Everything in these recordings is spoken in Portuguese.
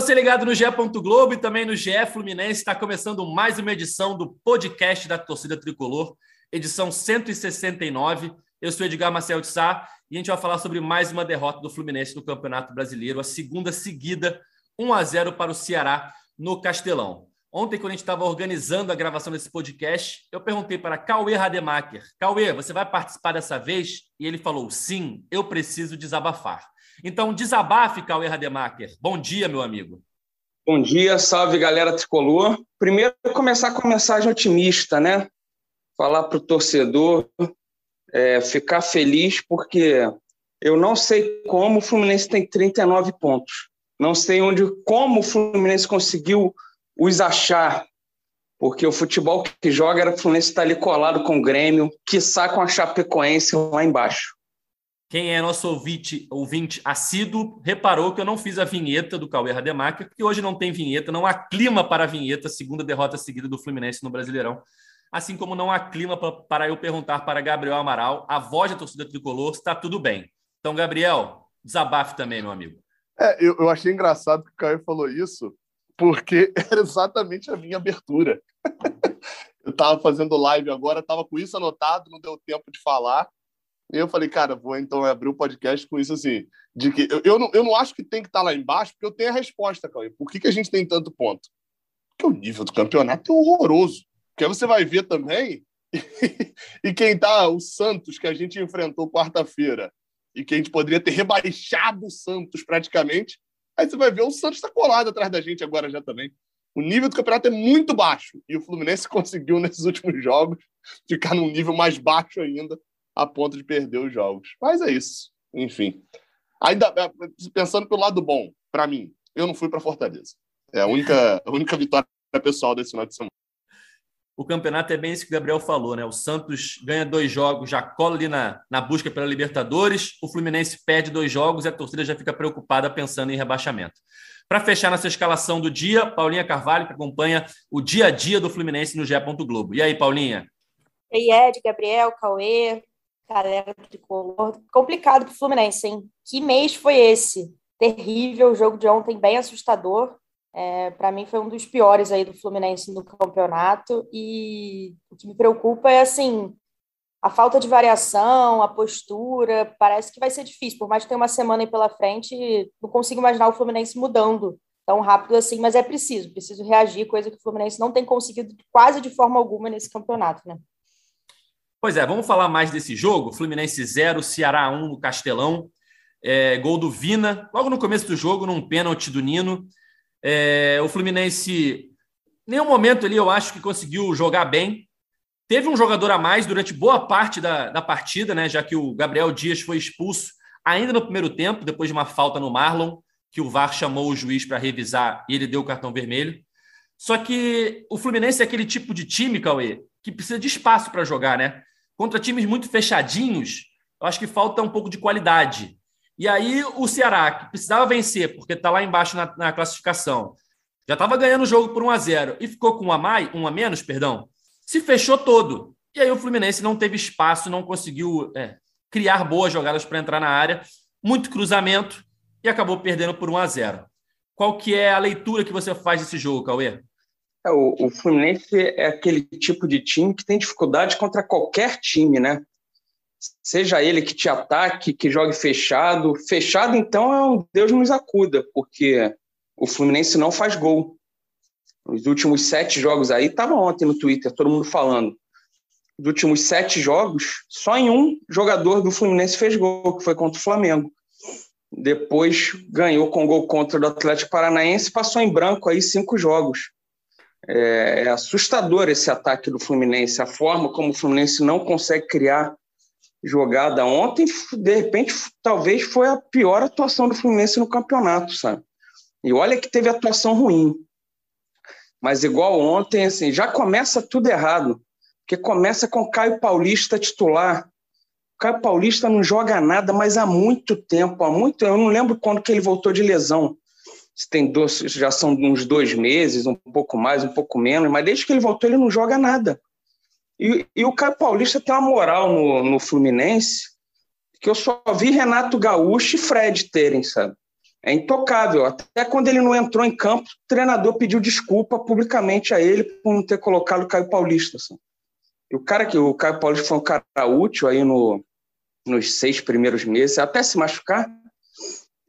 você ligado no GE. Globo e também no GE Fluminense. Está começando mais uma edição do podcast da Torcida Tricolor, edição 169. Eu sou Edgar Marcel de Sá e a gente vai falar sobre mais uma derrota do Fluminense no Campeonato Brasileiro, a segunda seguida, 1 a 0 para o Ceará no Castelão. Ontem, quando a gente estava organizando a gravação desse podcast, eu perguntei para Cauê Rademacher: Cauê, você vai participar dessa vez? E ele falou: sim, eu preciso desabafar. Então, desabafe, Cauê Rademacher. Bom dia, meu amigo. Bom dia, salve galera tricolor. Primeiro, começar com uma mensagem otimista, né? Falar para o torcedor é, ficar feliz, porque eu não sei como o Fluminense tem 39 pontos. Não sei onde, como o Fluminense conseguiu os achar, porque o futebol que joga era o Fluminense estar tá ali colado com o Grêmio, quiçá com a Chapecoense lá embaixo. Quem é nosso ouvinte, ouvinte assíduo reparou que eu não fiz a vinheta do Cauê Rademacher, porque hoje não tem vinheta, não há clima para a vinheta, segunda derrota seguida do Fluminense no Brasileirão. Assim como não há clima para eu perguntar para Gabriel Amaral, a voz da torcida tricolor, está tudo bem. Então, Gabriel, desabafe também, meu amigo. É, eu, eu achei engraçado que o Caio falou isso, porque era exatamente a minha abertura. eu estava fazendo live agora, estava com isso anotado, não deu tempo de falar. E eu falei, cara, vou então abrir o um podcast com isso assim, de que eu, eu, não, eu não acho que tem que estar tá lá embaixo, porque eu tenho a resposta, Cauê. Por que, que a gente tem tanto ponto? Porque o nível do campeonato é horroroso. Porque aí você vai ver também, e quem tá, o Santos, que a gente enfrentou quarta-feira, e que a gente poderia ter rebaixado o Santos praticamente, aí você vai ver o Santos está colado atrás da gente agora já também. O nível do campeonato é muito baixo, e o Fluminense conseguiu, nesses últimos jogos, ficar num nível mais baixo ainda a ponto de perder os jogos. Mas é isso. Enfim. Ainda é, pensando pelo lado bom, para mim, eu não fui para Fortaleza. É a única, a única vitória pessoal desse final de semana. O campeonato é bem isso que o Gabriel falou, né? O Santos ganha dois jogos, já cola ali na, na busca pela Libertadores. O Fluminense perde dois jogos e a torcida já fica preocupada pensando em rebaixamento. Para fechar nossa escalação do dia, Paulinha Carvalho, que acompanha o dia a dia do Fluminense no GE. Globo. E aí, Paulinha? E aí, Ed, Gabriel, Cauê, galera tricolor. Complicado para o Fluminense, hein? Que mês foi esse? Terrível, o jogo de ontem bem assustador. É, para mim foi um dos piores aí do Fluminense no campeonato e o que me preocupa é assim a falta de variação, a postura, parece que vai ser difícil, por mais que tenha uma semana aí pela frente, não consigo imaginar o Fluminense mudando tão rápido assim, mas é preciso, preciso reagir, coisa que o Fluminense não tem conseguido quase de forma alguma nesse campeonato, né? Pois é, vamos falar mais desse jogo. Fluminense 0, Ceará 1 no Castelão. É, gol do Vina, logo no começo do jogo, num pênalti do Nino. É, o Fluminense, nenhum momento ali, eu acho que conseguiu jogar bem. Teve um jogador a mais durante boa parte da, da partida, né? Já que o Gabriel Dias foi expulso ainda no primeiro tempo, depois de uma falta no Marlon, que o VAR chamou o juiz para revisar e ele deu o cartão vermelho. Só que o Fluminense é aquele tipo de time, Cauê, que precisa de espaço para jogar, né? Contra times muito fechadinhos, eu acho que falta um pouco de qualidade. E aí o Ceará, que precisava vencer, porque está lá embaixo na, na classificação, já estava ganhando o jogo por 1 a 0 e ficou com um a, mais, um a menos, perdão, se fechou todo. E aí o Fluminense não teve espaço, não conseguiu é, criar boas jogadas para entrar na área, muito cruzamento e acabou perdendo por 1 a 0. Qual que é a leitura que você faz desse jogo, Cauê? É, o, o Fluminense é aquele tipo de time que tem dificuldade contra qualquer time, né? Seja ele que te ataque, que jogue fechado. Fechado, então, é um Deus nos acuda, porque o Fluminense não faz gol. Os últimos sete jogos aí, estava ontem no Twitter, todo mundo falando. Os últimos sete jogos, só em um jogador do Fluminense fez gol, que foi contra o Flamengo. Depois ganhou com gol contra o Atlético Paranaense, passou em branco aí cinco jogos. É, é assustador esse ataque do Fluminense, a forma como o Fluminense não consegue criar jogada ontem, de repente, talvez foi a pior atuação do Fluminense no campeonato, sabe? E olha que teve atuação ruim. Mas igual ontem, assim, já começa tudo errado. Porque começa com Caio Paulista titular. Caio Paulista não joga nada, mas há muito tempo, há muito, eu não lembro quando que ele voltou de lesão tem dois, já são uns dois meses, um pouco mais, um pouco menos, mas desde que ele voltou ele não joga nada. E, e o Caio Paulista tem uma moral no, no Fluminense que eu só vi Renato Gaúcho e Fred terem, sabe? é intocável. Até quando ele não entrou em campo, o treinador pediu desculpa publicamente a ele por não ter colocado o Caio Paulista. Assim. E o cara que o Caio Paulista foi um cara útil aí no, nos seis primeiros meses, até se machucar,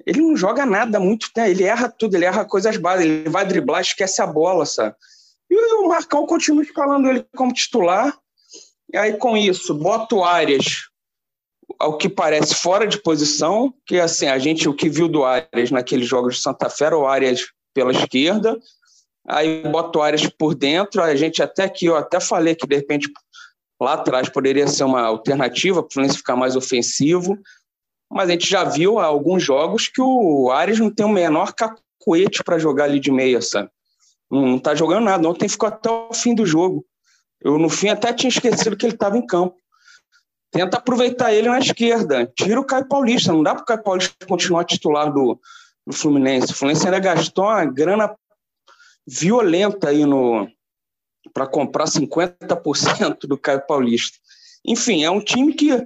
ele não joga nada muito, né? ele erra tudo, ele erra coisas básicas, ele vai driblar, esquece a bola, sabe? E o Marcão continua escalando ele como titular, e aí com isso, bota o Arias ao que parece fora de posição, que assim, a gente o que viu do Arias naqueles jogos de Santa Fé, o Arias pela esquerda, aí bota o Arias por dentro, a gente até aqui, eu até falei que de repente lá atrás poderia ser uma alternativa para o Fluminense ficar mais ofensivo, mas a gente já viu alguns jogos que o Arias não tem o menor cacuete para jogar ali de meia, sabe? Não está jogando nada. Ontem ficou até o fim do jogo. Eu, no fim, até tinha esquecido que ele estava em campo. Tenta aproveitar ele na esquerda. Tira o Caio Paulista. Não dá para o Caio Paulista continuar titular do, do Fluminense. O Fluminense ainda gastou uma grana violenta aí no para comprar 50% do Caio Paulista. Enfim, é um time que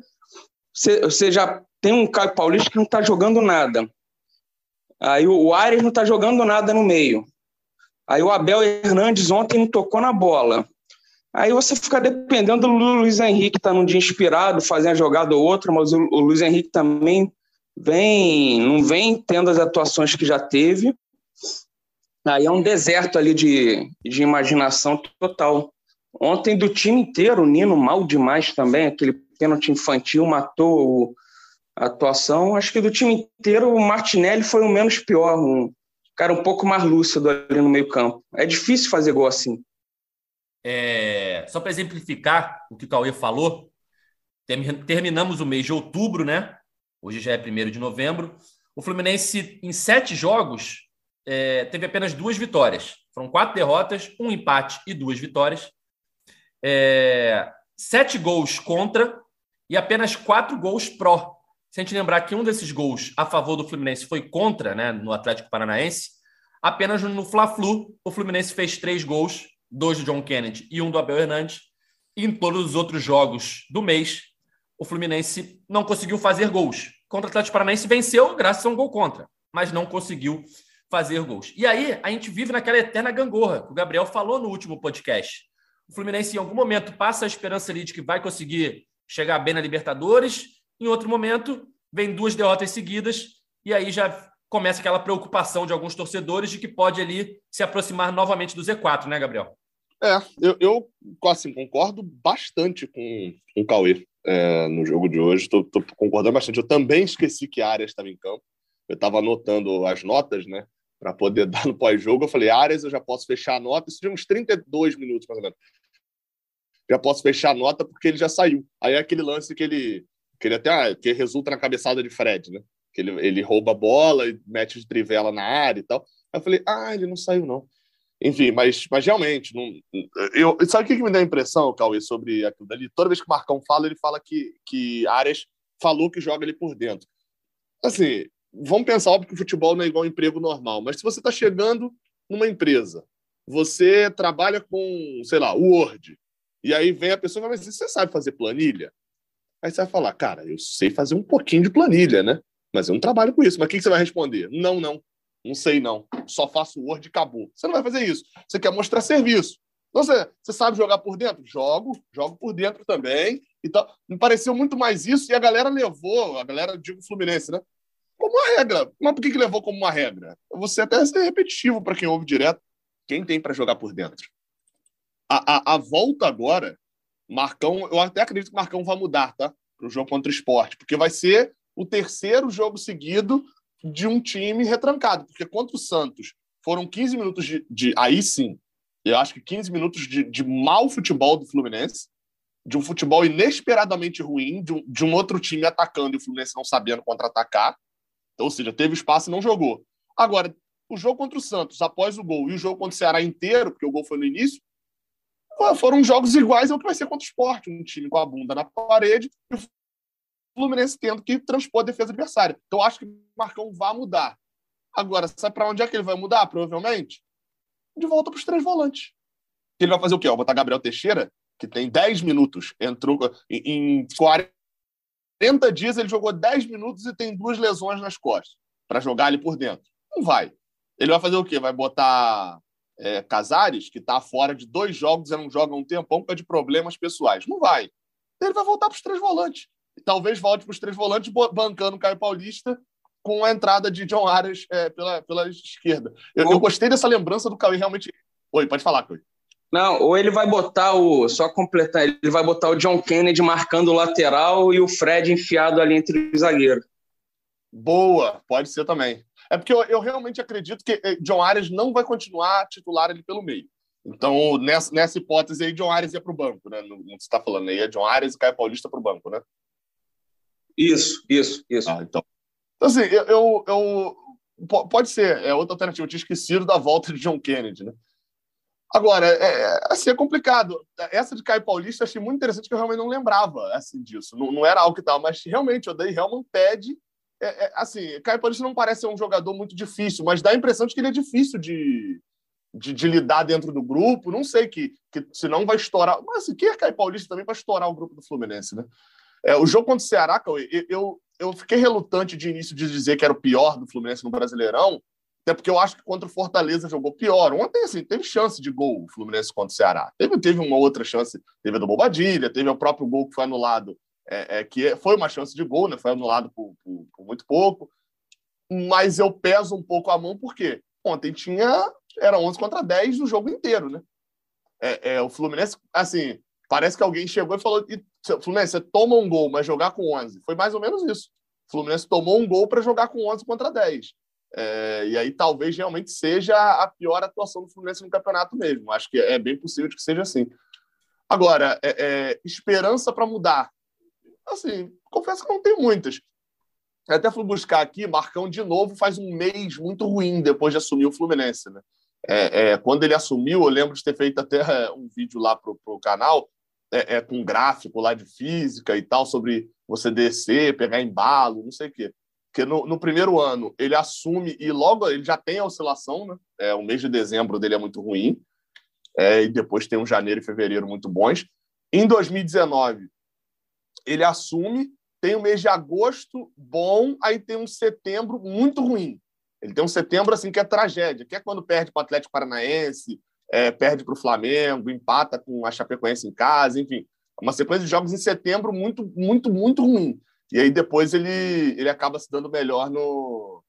você já tem um Caio Paulista que não está jogando nada. Aí o Ares não está jogando nada no meio. Aí o Abel Hernandes ontem não tocou na bola. Aí você fica dependendo do Luiz Henrique, tá num dia inspirado, fazer uma jogada ou outra, mas o, o Luiz Henrique também vem, não vem tendo as atuações que já teve. Aí é um deserto ali de, de imaginação total. Ontem, do time inteiro, o Nino mal demais também, aquele pênalti infantil matou a atuação. Acho que do time inteiro, o Martinelli foi o menos pior, um cara um pouco mais lúcido ali no meio-campo. É difícil fazer gol assim. É, só para exemplificar o que o Cauê falou, terminamos o mês de outubro, né? Hoje já é 1 de novembro. O Fluminense, em sete jogos, é, teve apenas duas vitórias. Foram quatro derrotas, um empate e duas vitórias. É, sete gols contra e apenas quatro gols pró. Se a gente lembrar que um desses gols a favor do Fluminense foi contra, né, no Atlético Paranaense, apenas no Fla-Flu o Fluminense fez três gols, dois do John Kennedy e um do Abel Hernandes. E em todos os outros jogos do mês, o Fluminense não conseguiu fazer gols. Contra o Atlético Paranaense venceu graças a um gol contra, mas não conseguiu fazer gols. E aí a gente vive naquela eterna gangorra que o Gabriel falou no último podcast. O Fluminense em algum momento passa a esperança ali de que vai conseguir chegar bem na Libertadores em outro momento, vem duas derrotas seguidas e aí já começa aquela preocupação de alguns torcedores de que pode ali se aproximar novamente do Z4, né, Gabriel? É, eu, eu assim, concordo bastante com, com o Cauê é, no jogo de hoje. Estou concordando bastante. Eu também esqueci que a área estava em campo. Eu estava anotando as notas, né? Para poder dar no pós-jogo. Eu falei, Arias, eu já posso fechar a nota. Isso de uns 32 minutos, mais ou menos. Já posso fechar a nota porque ele já saiu. Aí é aquele lance que ele que ele até ah, que resulta na cabeçada de Fred, né? Que ele, ele rouba a bola e mete de trivela na área e tal. Aí eu falei, ah, ele não saiu, não. Enfim, mas, mas realmente, não, eu, sabe o que, que me dá a impressão, Cauê, sobre aquilo dali? Toda vez que o Marcão fala, ele fala que, que Arias falou que joga ali por dentro. Assim, vamos pensar, óbvio que o futebol não é igual emprego normal, mas se você está chegando numa empresa, você trabalha com, sei lá, Word, e aí vem a pessoa e fala, mas você sabe fazer planilha? Aí você vai falar, cara, eu sei fazer um pouquinho de planilha, né? Mas eu não trabalho com isso. Mas o que você vai responder? Não, não. Não sei, não. Só faço Word e acabou. Você não vai fazer isso. Você quer mostrar serviço. Então, você, você sabe jogar por dentro? Jogo, jogo por dentro também. Então, me pareceu muito mais isso e a galera levou, a galera, digo Fluminense, né? Como uma regra. Mas por que, que levou como uma regra? Você até ser repetitivo para quem ouve direto. Quem tem para jogar por dentro? A, a, a volta agora Marcão, eu até acredito que Marcão vai mudar, tá? Para o jogo contra o esporte, porque vai ser o terceiro jogo seguido de um time retrancado, porque contra o Santos foram 15 minutos de. de aí sim, eu acho que 15 minutos de, de mau futebol do Fluminense, de um futebol inesperadamente ruim, de um, de um outro time atacando e o Fluminense não sabendo contra-atacar. Então, ou seja, teve espaço e não jogou. Agora, o jogo contra o Santos, após o gol, e o jogo contra o Ceará inteiro, porque o gol foi no início, foram jogos iguais ao que vai ser contra o esporte, um time com a bunda na parede e o Fluminense tendo que transpor a defesa adversária. Então, acho que o Marcão vai mudar. Agora, sabe para onde é que ele vai mudar, provavelmente? De volta para os três volantes. Ele vai fazer o quê? Vai botar Gabriel Teixeira, que tem 10 minutos, entrou em 40 dias, ele jogou 10 minutos e tem duas lesões nas costas. para jogar ali por dentro? Não vai. Ele vai fazer o quê? Vai botar é, Casares, que está fora de dois jogos e não joga um tempão por causa de problemas pessoais. Não vai. Ele vai voltar para os três volantes. E talvez volte para os três volantes bancando o Caio Paulista com a entrada de John Arias é, pela, pela esquerda. Eu, eu, gostei dessa lembrança do Cauê realmente. Oi, pode falar, Cauê. Não, ou ele vai botar o. Só completar, ele vai botar o John Kennedy marcando o lateral e o Fred enfiado ali entre os zagueiros. Boa, pode ser também. É porque eu, eu realmente acredito que eh, John Arias não vai continuar titular ali pelo meio. Então, nessa, nessa hipótese aí, John Arias ia para o banco, né? Não, não você está falando aí, é John Arias e Caio Paulista para o banco, né? Isso, isso, isso. Ah, então. então, assim, eu, eu, eu, Pode ser, é outra alternativa. Eu tinha esquecido da volta de John Kennedy, né? Agora, é, é, assim, é complicado. Essa de Caio Paulista achei muito interessante, que eu realmente não lembrava assim, disso. Não, não era algo que tal, mas realmente o Day Helman pede é, é, assim, Caio Paulista não parece ser um jogador muito difícil, mas dá a impressão de que ele é difícil de, de, de lidar dentro do grupo. Não sei que, que se não vai estourar. Mas assim, quem é Caio Paulista também para estourar o grupo do Fluminense, né? É, o jogo contra o Ceará, eu, eu, eu fiquei relutante de início de dizer que era o pior do Fluminense no Brasileirão, até porque eu acho que contra o Fortaleza jogou pior. Ontem, assim, teve chance de gol o Fluminense contra o Ceará. Teve, teve uma outra chance, teve a do Bobadilha, teve o próprio gol que foi anulado é, é, que foi uma chance de gol, né? foi anulado por, por, por, muito pouco, mas eu peso um pouco a mão porque ontem tinha era 11 contra 10 no jogo inteiro, né? É, é, o Fluminense, assim, parece que alguém chegou e falou: e, Fluminense, você toma um gol, mas jogar com 11. Foi mais ou menos isso. O Fluminense tomou um gol para jogar com 11 contra 10. É, e aí talvez realmente seja a pior atuação do Fluminense no campeonato mesmo. Acho que é bem possível que seja assim. Agora, é, é, esperança para mudar assim, confesso que não tem muitas. Eu até fui buscar aqui, Marcão de novo faz um mês muito ruim depois de assumir o Fluminense, né? É, é, quando ele assumiu, eu lembro de ter feito até é, um vídeo lá pro, pro canal, é, é, com um gráfico lá de física e tal, sobre você descer, pegar embalo, não sei o quê. Porque no, no primeiro ano ele assume e logo ele já tem a oscilação, né? É, o mês de dezembro dele é muito ruim, é, e depois tem um janeiro e fevereiro muito bons. Em 2019, ele assume, tem o mês de agosto bom, aí tem um setembro muito ruim. Ele tem um setembro assim que é tragédia, que é quando perde para o Atlético Paranaense, é, perde para o Flamengo, empata com a Chapecoense em casa, enfim, uma sequência de jogos em setembro muito, muito, muito ruim. E aí depois ele, ele acaba se dando melhor no,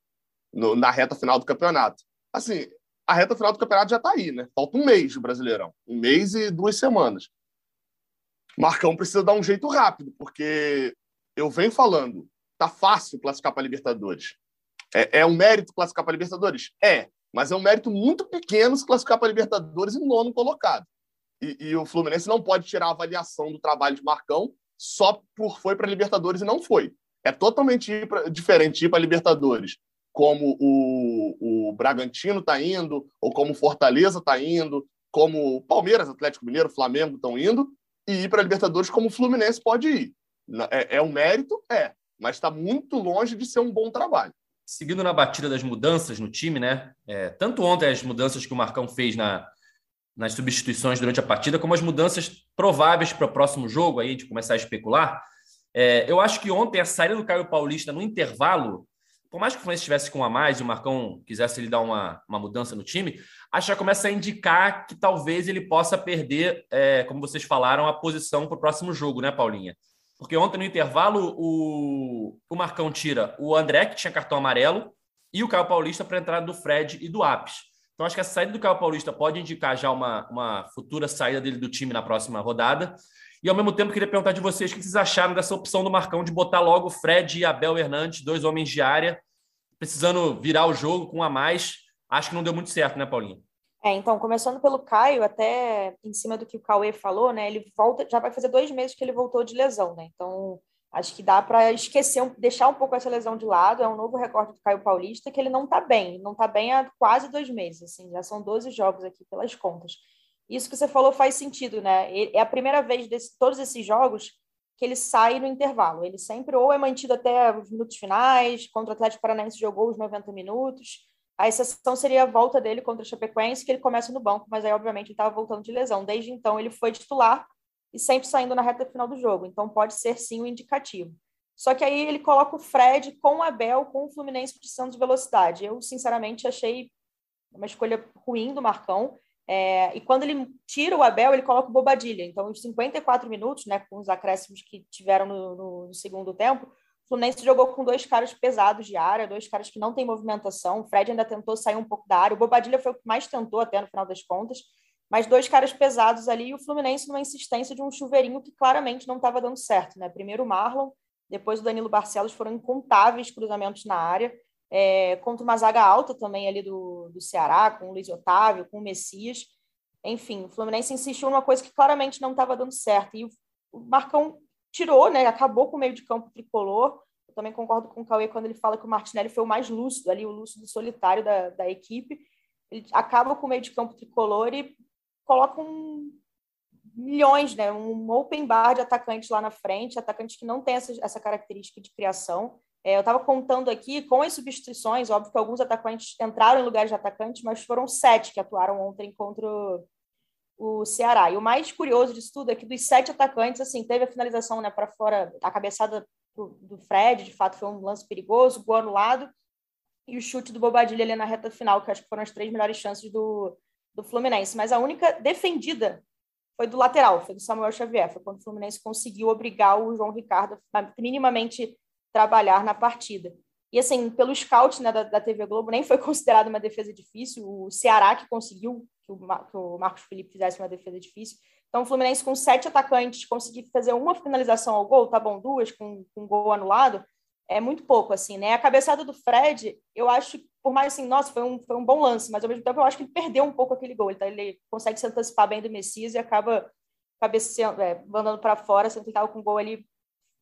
no na reta final do campeonato. Assim, a reta final do campeonato já está aí, né? Falta um mês do Brasileirão, um mês e duas semanas. Marcão precisa dar um jeito rápido, porque eu venho falando, tá fácil classificar para Libertadores. É, é um mérito classificar para Libertadores? É, mas é um mérito muito pequeno se classificar para Libertadores em nono colocado. E, e, o Fluminense não pode tirar a avaliação do trabalho de Marcão só por foi para Libertadores e não foi. É totalmente pra, diferente ir para Libertadores, como o, o Bragantino está indo, ou como o Fortaleza está indo, como o Palmeiras, Atlético Mineiro, Flamengo estão indo, e ir para a Libertadores como o Fluminense pode ir. É, é um mérito? É, mas está muito longe de ser um bom trabalho. Seguindo na batida das mudanças no time, né? É, tanto ontem as mudanças que o Marcão fez na, nas substituições durante a partida, como as mudanças prováveis para o próximo jogo, aí de começar a especular. É, eu acho que ontem a saída do Caio Paulista no intervalo por mais que o Fluminense estivesse com a mais e o Marcão quisesse ele dar uma, uma mudança no time, acho que já começa a indicar que talvez ele possa perder, é, como vocês falaram, a posição para o próximo jogo, né, Paulinha? Porque ontem no intervalo o, o Marcão tira o André, que tinha cartão amarelo, e o Caio Paulista para a entrada do Fred e do Apes. Então acho que a saída do Caio Paulista pode indicar já uma, uma futura saída dele do time na próxima rodada. E ao mesmo tempo, queria perguntar de vocês o que vocês acharam dessa opção do Marcão de botar logo Fred e Abel Hernandes, dois homens de área, precisando virar o jogo com um a mais. Acho que não deu muito certo, né, Paulinho? É, então, começando pelo Caio, até em cima do que o Cauê falou, né? Ele volta, já vai fazer dois meses que ele voltou de lesão, né? Então, acho que dá para esquecer, deixar um pouco essa lesão de lado. É um novo recorde do Caio Paulista, que ele não está bem, não está bem há quase dois meses, assim, já são 12 jogos aqui pelas contas. Isso que você falou faz sentido, né? É a primeira vez de todos esses jogos que ele sai no intervalo. Ele sempre ou é mantido até os minutos finais, contra o Atlético Paranaense jogou os 90 minutos. A exceção seria a volta dele contra o Chapecoense, que ele começa no banco, mas aí, obviamente, ele estava voltando de lesão. Desde então, ele foi titular e sempre saindo na reta final do jogo. Então, pode ser sim o um indicativo. Só que aí ele coloca o Fred com o Abel, com o Fluminense precisando de velocidade. Eu, sinceramente, achei uma escolha ruim do Marcão. É, e quando ele tira o Abel, ele coloca o Bobadilha. Então, os 54 minutos, né, com os acréscimos que tiveram no, no, no, segundo tempo, o Fluminense jogou com dois caras pesados de área, dois caras que não têm movimentação. O Fred ainda tentou sair um pouco da área. O Bobadilha foi o que mais tentou até no final das contas. Mas dois caras pesados ali e o Fluminense numa insistência de um chuveirinho que claramente não estava dando certo. Né? Primeiro o Marlon, depois o Danilo Barcelos, foram incontáveis cruzamentos na área é, contra uma zaga alta também ali do, do Ceará, com o Luiz Otávio, com o Messias. Enfim, o Fluminense insistiu numa coisa que claramente não estava dando certo. E o, Marcão tirou, né? Acabou com o meio de campo tricolor. Eu também concordo com o Cauê quando ele fala que o Martinelli foi o mais lúcido ali, o lúcido solitário da, da equipe. Ele acaba com o meio de campo tricolor e coloca um milhões, né? Um open bar de atacantes lá na frente, atacantes que não têm essa, essa característica de criação. É, eu estava contando aqui com as substituições, óbvio que alguns atacantes entraram em lugares de atacantes, mas foram sete que atuaram ontem contra o Ceará. E o mais curioso disso tudo é que dos sete atacantes, assim, teve a finalização né, para fora, a cabeçada do Fred, de fato foi um lance perigoso, gol anulado, e o chute do Bobadilha ali na reta final, que acho que foram as três melhores chances do, do Fluminense. Mas a única defendida foi do lateral, foi do Samuel Xavier, foi quando o Fluminense conseguiu obrigar o João Ricardo a minimamente trabalhar na partida. E assim, pelo scout né, da, da TV Globo, nem foi considerado uma defesa difícil. O Ceará que conseguiu que o, que o Marcos Felipe fizesse uma defesa difícil. Então, o Fluminense com sete atacantes conseguir fazer uma finalização ao gol, tá bom, duas com, com gol anulado, é muito pouco, assim, né? A cabeçada do Fred, eu acho, por mais assim, nossa, foi um, foi um bom lance, mas ao mesmo tempo eu acho que ele perdeu um pouco aquele gol. Ele, tá, ele consegue se antecipar bem do Messias e acaba cabeceando, é, mandando para fora, sendo que estava com o gol ali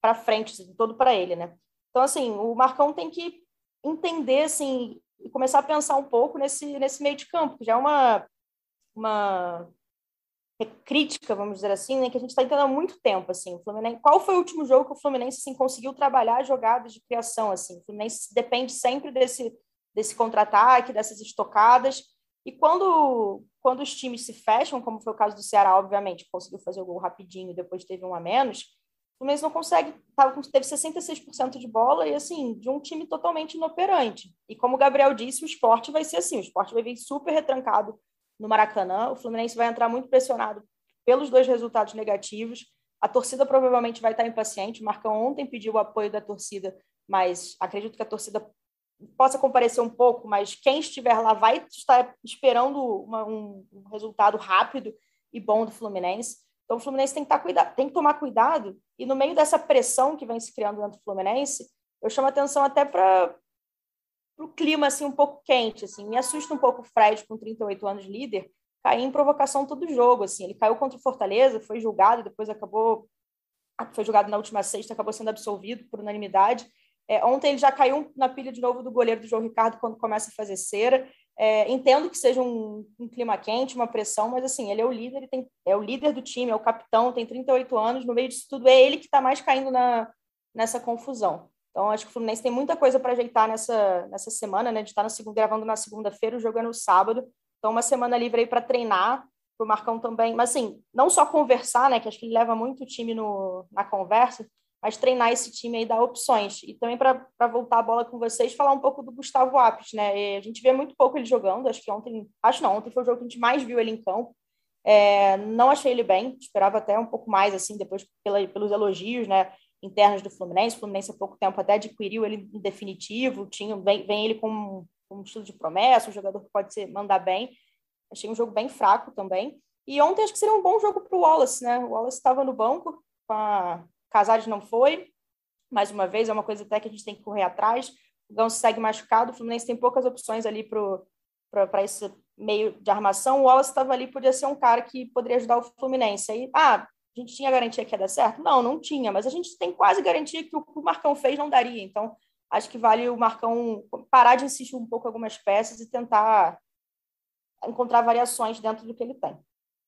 para frente, assim, todo para ele, né? Então, assim, o Marcão tem que entender, assim, e começar a pensar um pouco nesse, nesse meio de campo, que já é uma, uma crítica, vamos dizer assim, né, que a gente está entendendo há muito tempo, assim, o Fluminense, qual foi o último jogo que o Fluminense, assim, conseguiu trabalhar jogadas de criação, assim, o Fluminense depende sempre desse, desse contra-ataque, dessas estocadas, e quando, quando os times se fecham, como foi o caso do Ceará, obviamente, conseguiu fazer o gol rapidinho, depois teve um a menos, o Fluminense não consegue, tava, teve 66% de bola e, assim, de um time totalmente inoperante. E como o Gabriel disse, o esporte vai ser assim, o esporte vai vir super retrancado no Maracanã, o Fluminense vai entrar muito pressionado pelos dois resultados negativos, a torcida provavelmente vai estar impaciente, o Marcão ontem pediu o apoio da torcida, mas acredito que a torcida possa comparecer um pouco, mas quem estiver lá vai estar esperando uma, um, um resultado rápido e bom do Fluminense. Então, o Fluminense tem que, tá tem que tomar cuidado. E no meio dessa pressão que vem se criando dentro do Fluminense, eu chamo atenção até para o clima assim, um pouco quente. Assim. Me assusta um pouco o Fred, com 38 anos, líder, cair em provocação todo jogo. Assim. Ele caiu contra o Fortaleza, foi julgado, depois acabou. Foi julgado na última sexta, acabou sendo absolvido por unanimidade. É, ontem ele já caiu na pilha de novo do goleiro do João Ricardo quando começa a fazer cera. É, entendo que seja um, um, clima quente, uma pressão, mas assim, ele é o líder, ele tem, é o líder do time, é o capitão, tem 38 anos, no meio disso tudo é ele que está mais caindo na, nessa confusão. Então, acho que o Fluminense tem muita coisa para ajeitar nessa, nessa semana, né? Estar tá no, gravando na segunda-feira, o jogo é no sábado. Então, uma semana livre aí para treinar, para o Marcão também. Mas, assim, não só conversar, né? Que acho que ele leva muito o time no, na conversa, mas treinar esse time aí dá opções. E também para voltar a bola com vocês, falar um pouco do Gustavo Apes, né? E a gente vê muito pouco ele jogando, acho que ontem, acho não, ontem foi o jogo que a gente mais viu ele em campo. É, não achei ele bem, esperava até um pouco mais, assim, depois pela, pelos elogios, né? Internos do Fluminense. O Fluminense há pouco tempo até adquiriu ele em definitivo, tinha, vem, vem ele com um estilo de promessa, um jogador que pode ser, mandar bem. Achei um jogo bem fraco também. E ontem acho que seria um bom jogo para o Wallace, né? O Wallace estava no banco com a Casares não foi, mais uma vez, é uma coisa até que a gente tem que correr atrás. O Gão segue machucado, o Fluminense tem poucas opções ali para esse meio de armação. O Wallace estava ali, podia ser um cara que poderia ajudar o Fluminense. Aí, ah, a gente tinha garantia que ia dar certo? Não, não tinha, mas a gente tem quase garantia que o que o Marcão fez não daria. Então, acho que vale o Marcão parar de insistir um pouco em algumas peças e tentar encontrar variações dentro do que ele tem.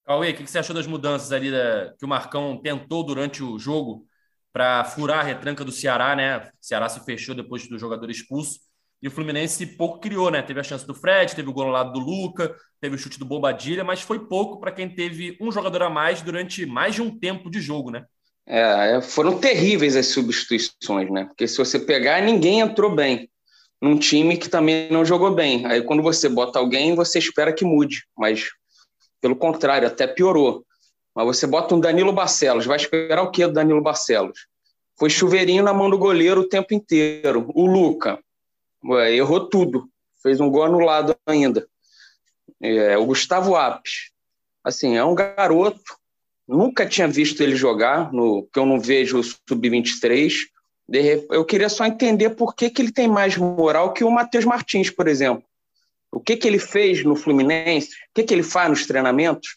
Cauê, o que você achou das mudanças ali da, que o Marcão tentou durante o jogo para furar a retranca do Ceará, né? O Ceará se fechou depois do jogador expulso. E o Fluminense pouco criou, né? Teve a chance do Fred, teve o gol lado do Luca, teve o chute do Bobadilha, mas foi pouco para quem teve um jogador a mais durante mais de um tempo de jogo, né? É, é, foram terríveis as substituições, né? Porque se você pegar, ninguém entrou bem num time que também não jogou bem. Aí quando você bota alguém, você espera que mude, mas pelo contrário, até piorou. Mas você bota um Danilo Barcelos, vai esperar o quê do Danilo Barcelos? Foi chuveirinho na mão do goleiro o tempo inteiro. O Luca errou tudo, fez um gol anulado ainda. É, o Gustavo Apes, assim, é um garoto, nunca tinha visto ele jogar, no que eu não vejo o Sub-23. Eu queria só entender por que, que ele tem mais moral que o Matheus Martins, por exemplo. O que, que ele fez no Fluminense, o que, que ele faz nos treinamentos,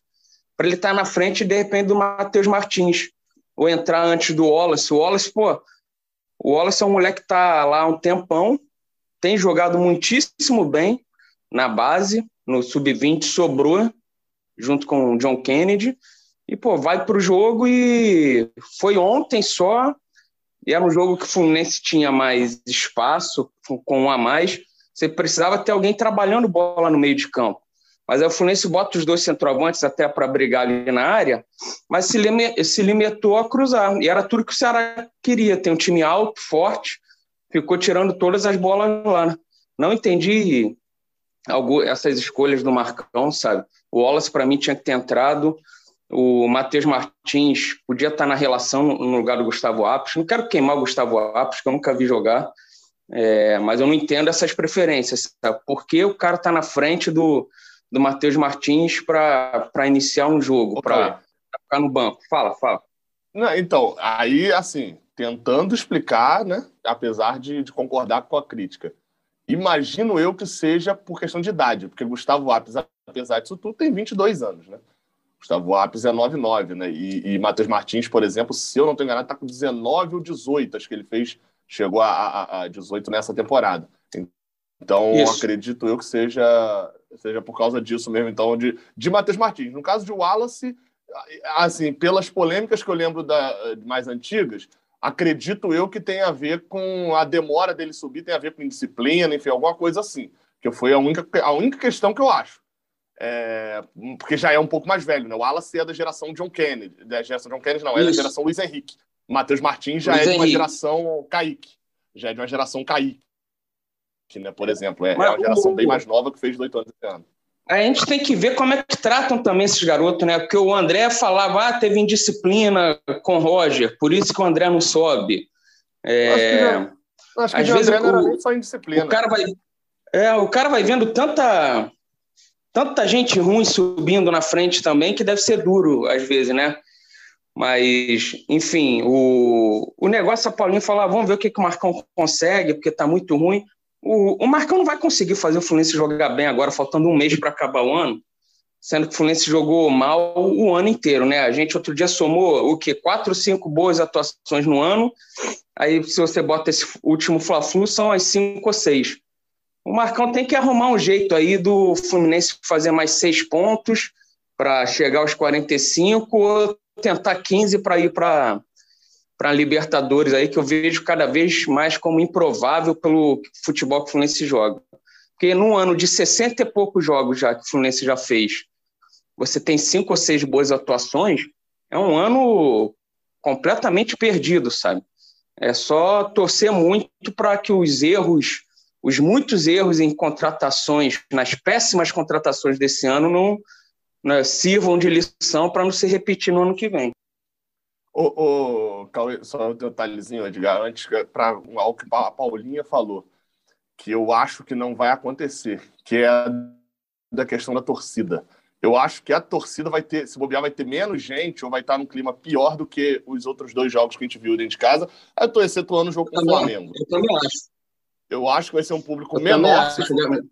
para ele estar tá na frente, de repente, do Matheus Martins, ou entrar antes do Wallace. O Wallace, pô, o Wallace é um moleque que está lá há um tempão, tem jogado muitíssimo bem na base, no sub-20 sobrou, junto com o John Kennedy, e, pô, vai para o jogo e foi ontem só, e era um jogo que o Fluminense tinha mais espaço, com um a mais, você precisava ter alguém trabalhando bola no meio de campo. Mas aí o Fluminense bota os dois centroavantes até para brigar ali na área, mas se, se limitou a cruzar. E era tudo que o Ceará queria, ter um time alto, forte, ficou tirando todas as bolas lá. Não entendi essas escolhas do Marcão, sabe? O Wallace, para mim, tinha que ter entrado. O Matheus Martins podia estar na relação no lugar do Gustavo Apes. Não quero queimar o Gustavo Apes, que eu nunca vi jogar, é, mas eu não entendo essas preferências. Sabe? Por que o cara está na frente do, do Matheus Martins para iniciar um jogo, para ficar no banco? Fala, fala. Não, então, aí, assim, tentando explicar, né, apesar de, de concordar com a crítica. Imagino eu que seja por questão de idade, porque Gustavo Apes, apesar disso tudo, tem 22 anos, né? Gustavo Apes é 9,9, né? E, e Matheus Martins, por exemplo, se eu não estou enganado, está com 19 ou 18, acho que ele fez, chegou a, a, a 18 nessa temporada. Então, Isso. acredito eu que seja, seja por causa disso mesmo, então, de, de Matheus Martins. No caso de Wallace, assim, pelas polêmicas que eu lembro da, mais antigas, acredito eu que tem a ver com a demora dele subir, tem a ver com indisciplina, enfim, alguma coisa assim. Que foi a única, a única questão que eu acho. É, porque já é um pouco mais velho, né? O Wallace é da geração John Kennedy. Da geração John Kennedy, não, é Isso. da geração Luiz Henrique. Matheus Martins já Luiz é de uma geração Kaique. Já é de uma geração Kaique, né? Por exemplo. É, é uma geração o... bem mais nova que fez 18 anos esse ano. A gente tem que ver como é que tratam também esses garotos, né? Porque o André falava, ah, teve indisciplina com o Roger, por isso que o André não sobe. É... Acho que, acho que às vezes André o, não era nem só indisciplina. O cara vai, é, o cara vai vendo tanta, tanta gente ruim subindo na frente também que deve ser duro às vezes, né? Mas, enfim, o, o negócio a Paulinho falar, ah, vamos ver o que, que o Marcão consegue, porque está muito ruim. O, o Marcão não vai conseguir fazer o Fluminense jogar bem agora, faltando um mês para acabar o ano, sendo que o Fluminense jogou mal o ano inteiro, né? A gente outro dia somou o quê? Quatro, cinco boas atuações no ano. Aí, se você bota esse último Fla-Flu, são as cinco ou seis. O Marcão tem que arrumar um jeito aí do Fluminense fazer mais seis pontos para chegar aos 45 ou tentar 15 para ir para para Libertadores aí, que eu vejo cada vez mais como improvável pelo futebol que o Fluminense joga. Porque num ano de 60 e poucos jogos já que o Fluminense já fez, você tem cinco ou seis boas atuações, é um ano completamente perdido, sabe? É só torcer muito para que os erros, os muitos erros em contratações, nas péssimas contratações desse ano, não né, sirvam de lição para não se repetir no ano que vem. Ô, ô Cauê, só um detalhezinho, Edgar, antes para algo que a Paulinha falou, que eu acho que não vai acontecer, que é da questão da torcida. Eu acho que a torcida vai ter, se bobear, vai ter menos gente ou vai estar num clima pior do que os outros dois jogos que a gente viu dentro de casa. Eu estou excetuando o jogo com o Flamengo. Eu também acho. Eu acho que vai ser um público eu menor. Se for,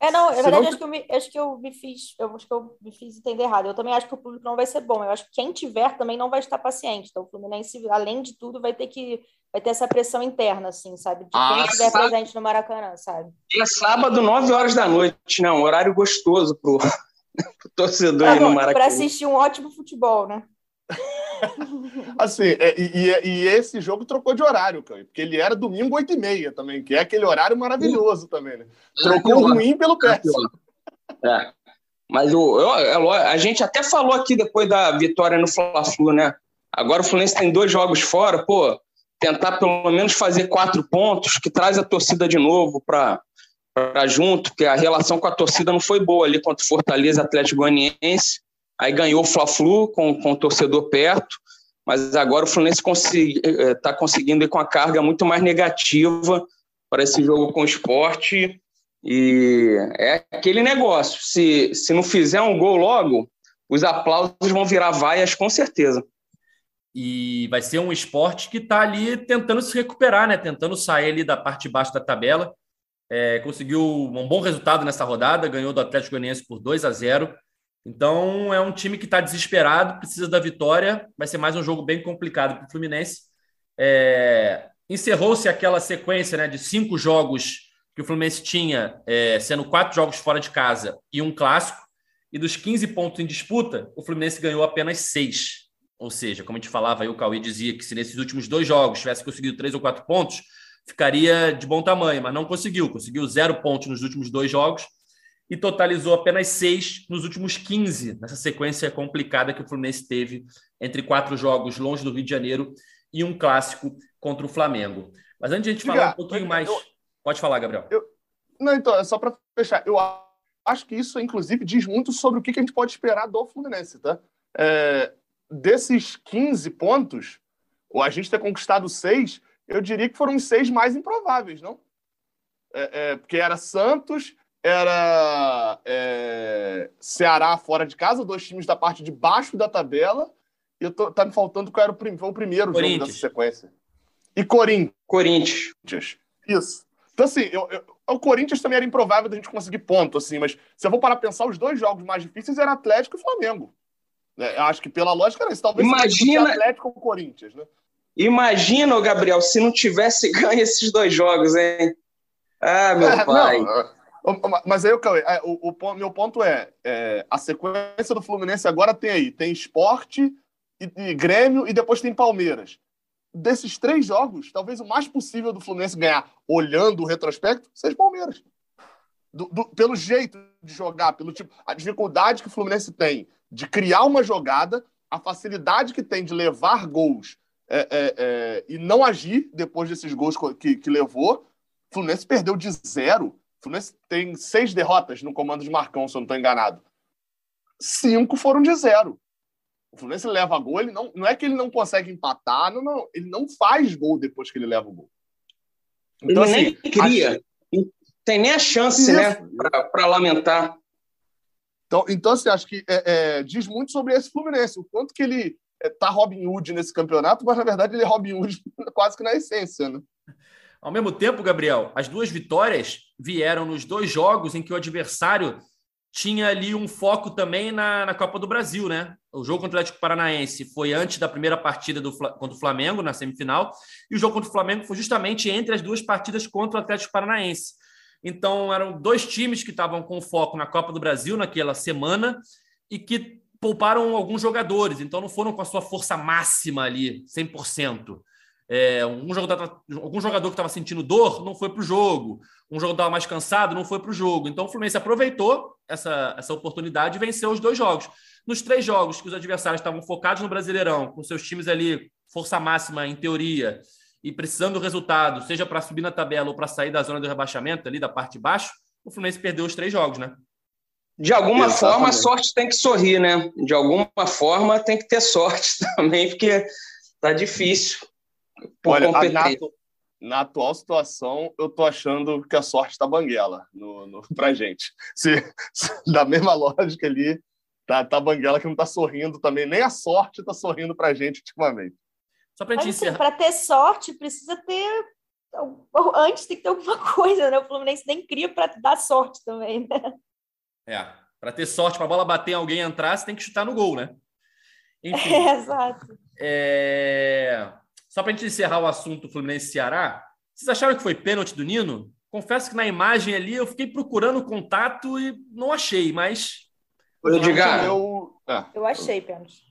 é, não, na verdade, não... acho, que eu me, acho que eu me fiz, eu acho que eu me fiz entender errado. Eu também acho que o público não vai ser bom. Eu acho que quem tiver também não vai estar paciente. Então, o Fluminense, além de tudo, vai ter que vai ter essa pressão interna, assim, sabe? De ah, quem estiver sábado... presente no Maracanã, sabe? E é sábado, 9 horas da noite, né? Um horário gostoso pro, pro torcedor aí no Maracanã. Para assistir um ótimo futebol, né? assim, é, e, e, esse jogo trocou de horário, cara, porque ele era domingo 8 e meia também, que é aquele horário maravilhoso também, né? Trocou é ruim pelo péssimo. É. Mas o, eu, a gente até falou aqui depois da vitória no Fla-Flu, né? Agora o Fluminense tem dois jogos fora, pô, tentar pelo menos fazer quatro pontos, que traz a torcida de novo para junto, porque a relação com a torcida não foi boa ali contra o Fortaleza Atlético Goianiense. Aí ganhou o Fla-Flu com, com o torcedor perto, mas agora o Fluminense está consegui, eh, tá conseguindo ir com a carga muito mais negativa para esse jogo com o esporte. E é aquele negócio: se, se não fizer um gol logo, os aplausos vão virar vaias com certeza. E vai ser um esporte que está ali tentando se recuperar, né? Tentando sair ali da parte de baixo da tabela. É, conseguiu um bom resultado nessa rodada, ganhou do Atlético Goianiense por 2 a 0. Então é um time que está desesperado, precisa da vitória. Vai ser mais um jogo bem complicado para o Fluminense. É, Encerrou-se aquela sequência né, de cinco jogos que o Fluminense tinha, é, sendo quatro jogos fora de casa e um clássico. E dos 15 pontos em disputa, o Fluminense ganhou apenas seis. Ou seja, como a gente falava, aí o Cauê dizia que se nesses últimos dois jogos tivesse conseguido três ou quatro pontos, ficaria de bom tamanho, mas não conseguiu. Conseguiu zero pontos nos últimos dois jogos e totalizou apenas seis nos últimos 15, nessa sequência complicada que o Fluminense teve entre quatro jogos longe do Rio de Janeiro e um clássico contra o Flamengo. Mas antes de a gente falar um pouquinho mais. Eu, Pode falar, Gabriel. Eu, não, então, é só para fechar. Eu acho que isso, inclusive, diz muito sobre o que a gente pode esperar do Fluminense, tá? É, desses 15 pontos, ou a gente ter conquistado seis, eu diria que foram os seis mais improváveis, não? É, é, porque era Santos, era é, Ceará fora de casa, dois times da parte de baixo da tabela, e eu tô, tá me faltando qual era o, prim, foi o primeiro jogo dessa sequência. E Corinthians. Corinthians. Isso. Então, assim, eu, eu, o Corinthians também era improvável da gente conseguir ponto, assim, mas se eu vou parar pensar, os dois jogos mais difíceis eram Atlético e Flamengo. É, acho que pela lógica era isso. Talvez Imagina... Atlético ou Corinthians, né? Imagina, Gabriel, se não tivesse ganho esses dois jogos, hein? Ah, meu é, pai. Não, mas aí, Cauê, é, o, o, meu ponto é, é, a sequência do Fluminense agora tem aí, tem esporte e, e Grêmio e depois tem Palmeiras. Desses três jogos, talvez o mais possível do Fluminense ganhar, olhando o retrospecto, seja Palmeiras. Do, do, pelo jeito de jogar, pelo tipo, a dificuldade que o Fluminense tem de criar uma jogada, a facilidade que tem de levar gols é, é, é, e não agir depois desses gols que, que levou. O Fluminense perdeu de zero. O Fluminense tem seis derrotas no comando de Marcão, se eu não estou enganado. Cinco foram de zero. O Fluminense leva gol, ele não, não é que ele não consegue empatar, não, não, ele não faz gol depois que ele leva o gol. Então, ele assim, nem cria. Acho... Tem nem a chance, né, Isso. né, para lamentar. Então, então assim, acho que é, é, diz muito sobre esse Fluminense, o quanto que ele é, tá Robin Hood nesse campeonato, mas na verdade ele é Robin Hood quase que na essência, né? Ao mesmo tempo, Gabriel, as duas vitórias vieram nos dois jogos em que o adversário tinha ali um foco também na, na Copa do Brasil, né? O jogo contra o Atlético Paranaense foi antes da primeira partida do, contra o Flamengo, na semifinal, e o jogo contra o Flamengo foi justamente entre as duas partidas contra o Atlético Paranaense. Então, eram dois times que estavam com foco na Copa do Brasil naquela semana e que pouparam alguns jogadores, então não foram com a sua força máxima ali, 100%. É, um jogador, algum jogador que estava sentindo dor não foi para o jogo, um jogador mais cansado não foi para o jogo. Então o Fluminense aproveitou essa, essa oportunidade e venceu os dois jogos. Nos três jogos que os adversários estavam focados no Brasileirão, com seus times ali, força máxima em teoria, e precisando do resultado, seja para subir na tabela ou para sair da zona do rebaixamento, ali da parte de baixo, o Fluminense perdeu os três jogos, né? De alguma Exatamente. forma, a sorte tem que sorrir, né? De alguma forma, tem que ter sorte também, porque tá difícil. Olha, na, na, atual situação, eu tô achando que a sorte está banguela no, no, pra gente. Se, se, da mesma lógica ali, tá, tá banguela que não tá sorrindo também. Nem a sorte tá sorrindo pra gente ultimamente. Só pra gente assim, Para ter sorte, precisa ter. Antes tem que ter alguma coisa, né? O Fluminense nem cria para dar sorte também, né? É. Para ter sorte, para a bola bater em alguém entrar, você tem que chutar no gol, né? Enfim. É, exato. É... Só para a gente encerrar o assunto Fluminense-Ceará, vocês acharam que foi pênalti do Nino? Confesso que na imagem ali eu fiquei procurando o contato e não achei, mas. Eu, diga, eu... Ah. eu achei pênalti.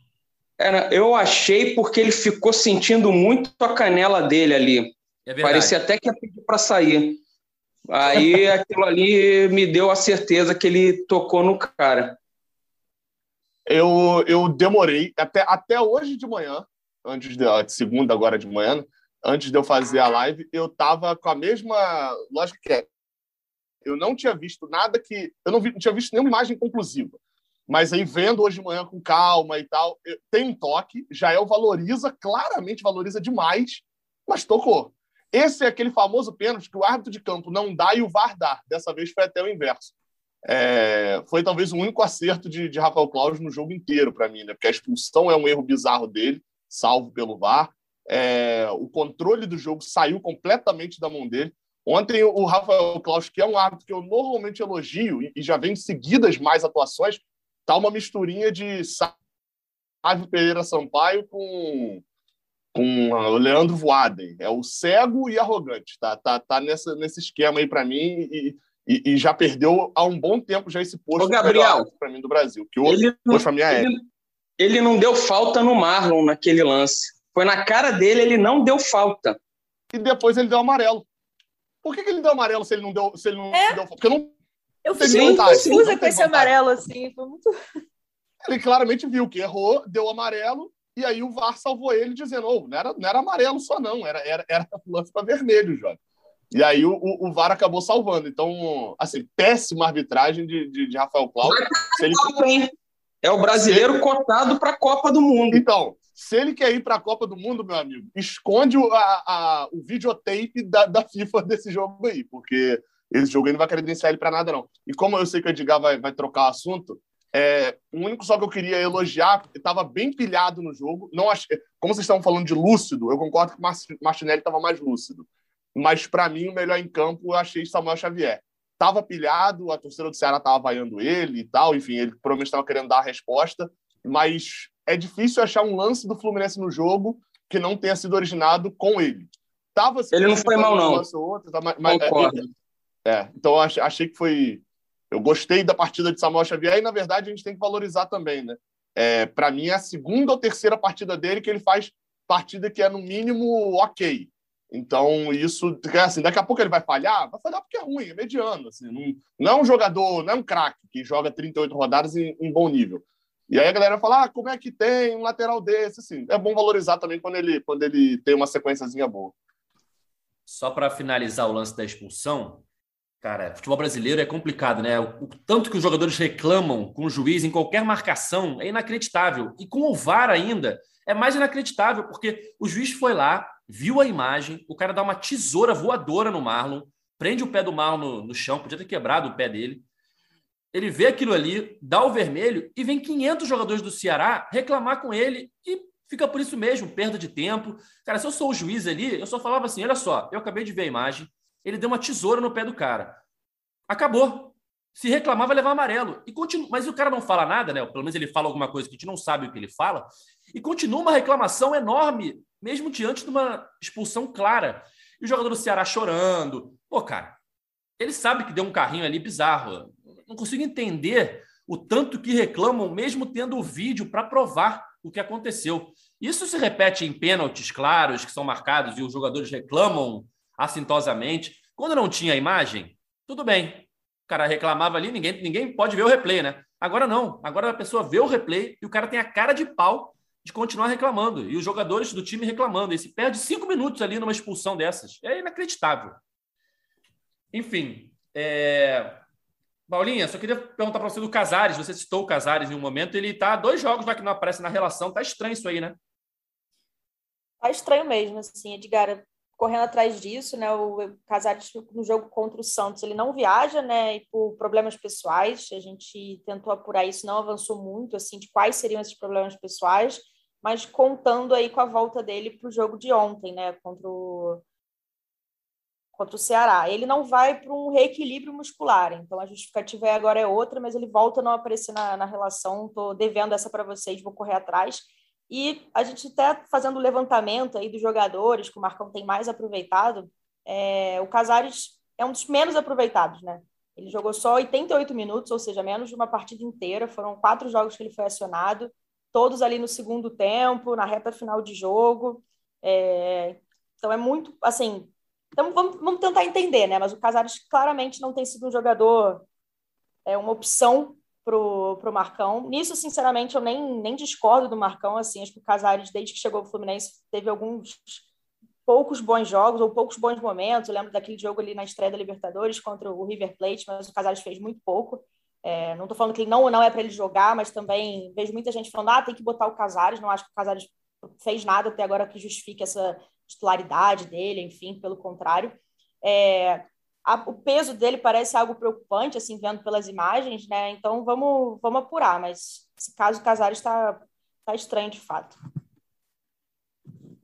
Era, eu achei porque ele ficou sentindo muito a canela dele ali. É Parecia até que ia pedir para sair. Aí aquilo ali me deu a certeza que ele tocou no cara. Eu, eu demorei, até, até hoje de manhã, antes de, segunda agora de manhã, antes de eu fazer a live, eu tava com a mesma lógica que é. Eu não tinha visto nada que. Eu não, vi, não tinha visto nenhuma imagem conclusiva. Mas aí, vendo hoje de manhã com calma e tal, tem um toque, Jael valoriza, claramente valoriza demais, mas tocou. Esse é aquele famoso pênalti que o árbitro de campo não dá e o VAR dá. Dessa vez foi até o inverso. É, foi talvez o único acerto de, de Rafael Claus no jogo inteiro para mim, né? Porque a expulsão é um erro bizarro dele, salvo pelo VAR. É, o controle do jogo saiu completamente da mão dele. Ontem o Rafael Claus, que é um árbitro que eu normalmente elogio e já vem seguidas mais atuações, tá uma misturinha de Sávio Pereira Sampaio com com o Leandro Voaden. É o cego e arrogante. Tá, tá, tá nessa, nesse esquema aí para mim e, e, e, já perdeu há um bom tempo já esse posto Ô, Gabriel para mim do Brasil. Que hoje ele, posto mim é ele, ele não deu falta no Marlon naquele lance. Foi na cara dele, ele não deu falta. E depois ele deu amarelo. Por que, que ele deu amarelo se ele não deu, se ele não é? deu falta? Porque não eu fiquei muito confusa com esse amarelo, assim. Foi muito... Ele claramente viu que errou, deu amarelo, e aí o VAR salvou ele, dizendo: oh, não, era, não era amarelo só, não, era, era, era lance para vermelho, Jorge. E aí o, o, o, VAR acabou salvando. Então, assim, péssima arbitragem de, de, de Rafael Cláudio. Ele... É o brasileiro ele... cotado para a Copa do Mundo. Então, se ele quer ir para a Copa do Mundo, meu amigo, esconde o, a, a, o videotape da, da FIFA desse jogo aí, porque esse jogo aí não vai credenciar ele para nada, não. E como eu sei que o Edgar vai, vai trocar o assunto, é, o único só que eu queria elogiar, porque estava bem pilhado no jogo. Não achei, como vocês estavam falando de lúcido, eu concordo que o Martinelli estava mais lúcido. Mas, para mim, o melhor em campo eu achei Samuel Xavier. Estava pilhado, a torcida do Ceará estava vaiando ele e tal. Enfim, ele provavelmente estava querendo dar a resposta. Mas é difícil achar um lance do Fluminense no jogo que não tenha sido originado com ele. Tava, ele não foi mal, não. Outro, tá, mas, é, é, então achei que foi eu gostei da partida de Samuel Xavier e, na verdade, a gente tem que valorizar também, né? É, Para mim, é a segunda ou terceira partida dele que ele faz partida que é, no mínimo, ok. Então, isso, assim, daqui a pouco ele vai falhar, vai falhar porque é ruim, é mediano. Assim, não, não é um jogador, não é um craque que joga 38 rodadas em, em, bom nível. E aí a galera fala, ah, como é que tem um lateral desse? Assim, é bom valorizar também quando ele, quando ele tem uma sequenciazinha boa. Só para finalizar o lance da expulsão, Cara, futebol brasileiro é complicado, né? O, tanto que os jogadores reclamam com o juiz em qualquer marcação é inacreditável. E com o VAR ainda é mais inacreditável, porque o juiz foi lá, viu a imagem, o cara dá uma tesoura voadora no Marlon, prende o pé do Marlon no, no chão, podia ter quebrado o pé dele. Ele vê aquilo ali, dá o vermelho e vem 500 jogadores do Ceará reclamar com ele e fica por isso mesmo, perda de tempo. Cara, se eu sou o juiz ali, eu só falava assim: olha só, eu acabei de ver a imagem, ele deu uma tesoura no pé do cara. Acabou. Se reclamar, vai levar amarelo. E continua, mas o cara não fala nada, né? Pelo menos ele fala alguma coisa que a gente não sabe o que ele fala. E continua uma reclamação enorme, mesmo diante de uma expulsão clara. E o jogador do Ceará chorando. Pô, cara, ele sabe que deu um carrinho ali bizarro. Não consigo entender o tanto que reclamam, mesmo tendo o vídeo para provar o que aconteceu. Isso se repete em pênaltis claros que são marcados e os jogadores reclamam assintosamente. Quando não tinha imagem, tudo bem. O cara reclamava ali, ninguém, ninguém pode ver o replay, né? Agora não. Agora a pessoa vê o replay e o cara tem a cara de pau de continuar reclamando. E os jogadores do time reclamando. E se perde cinco minutos ali numa expulsão dessas. É inacreditável. Enfim. É... Paulinha, só queria perguntar para você do Casares. Você citou o Casares em um momento. Ele está dois jogos lá que não aparece na relação. Tá estranho isso aí, né? Tá estranho mesmo, assim, Edgar correndo atrás disso, né? O Casares no jogo contra o Santos, ele não viaja, né? E por problemas pessoais, a gente tentou apurar isso, não avançou muito, assim, de quais seriam esses problemas pessoais, mas contando aí com a volta dele para o jogo de ontem, né? Contra o contra o Ceará. Ele não vai para um reequilíbrio muscular, então a justificativa agora é outra, mas ele volta a não aparecer na, na relação. Estou devendo essa para vocês, vou correr atrás. E a gente até fazendo o levantamento aí dos jogadores que o Marcão tem mais aproveitado, é, o Casares é um dos menos aproveitados, né? Ele jogou só 88 minutos, ou seja, menos de uma partida inteira. Foram quatro jogos que ele foi acionado, todos ali no segundo tempo, na reta final de jogo. É, então é muito, assim, então vamos, vamos, tentar entender, né? Mas o Casares claramente não tem sido um jogador, é uma opção pro, pro Marcão. Nisso, sinceramente, eu nem, nem discordo do Marcão, assim, acho que o Casares, desde que chegou ao Fluminense, teve alguns poucos bons jogos ou poucos bons momentos. Eu lembro daquele jogo ali na estreia da Libertadores contra o River Plate, mas o Casares fez muito pouco. É, não estou falando que ele não não é para ele jogar, mas também vejo muita gente falando: ah, tem que botar o Casares. Não acho que o Casares fez nada até agora que justifique essa titularidade dele, enfim, pelo contrário. É, a, o peso dele parece algo preocupante, assim, vendo pelas imagens, né? Então vamos, vamos apurar, mas esse caso Casares está tá estranho de fato.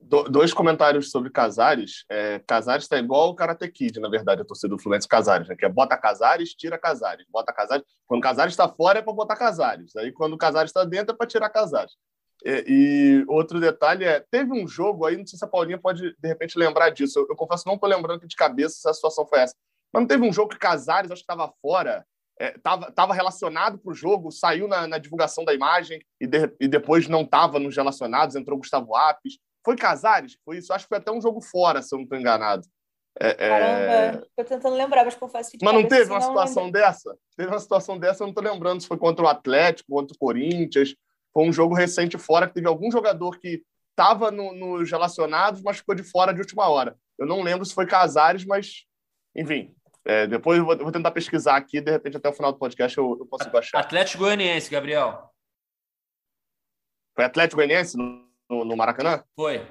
Do, dois comentários sobre Casares. É, Casares está igual o Karate Kid, na verdade, a torcida do Fluminense Casares, né? Que é bota Casares, tira Casares, bota Casares. Quando Casares está fora é para botar Casares. Aí quando Casares está dentro é para tirar Casares. É, e outro detalhe é, teve um jogo aí, não sei se a Paulinha pode de repente lembrar disso. Eu, eu confesso não estou lembrando de cabeça se a situação foi essa. Mas não teve um jogo que Casares, acho que estava fora, estava é, relacionado para o jogo, saiu na, na, divulgação da imagem e, de, e depois não estava nos relacionados, entrou Gustavo Apes. Foi Casares? Foi isso? Acho que foi até um jogo fora, se eu não estou enganado. É, é Caramba, é... tentando lembrar, mas confesso que. Mas não teve uma situação dessa? Teve uma situação dessa, eu não estou lembrando se foi contra o Atlético, contra o Corinthians. Foi um jogo recente fora que teve algum jogador que estava no, nos relacionados, mas ficou de fora de última hora. Eu não lembro se foi Casares, mas, enfim, é, depois eu vou, eu vou, tentar pesquisar aqui, de repente até o final do podcast eu, eu consigo achar. Atlético Goianiense, Gabriel. Foi Atlético Goianiense no, no, no, Maracanã? Foi.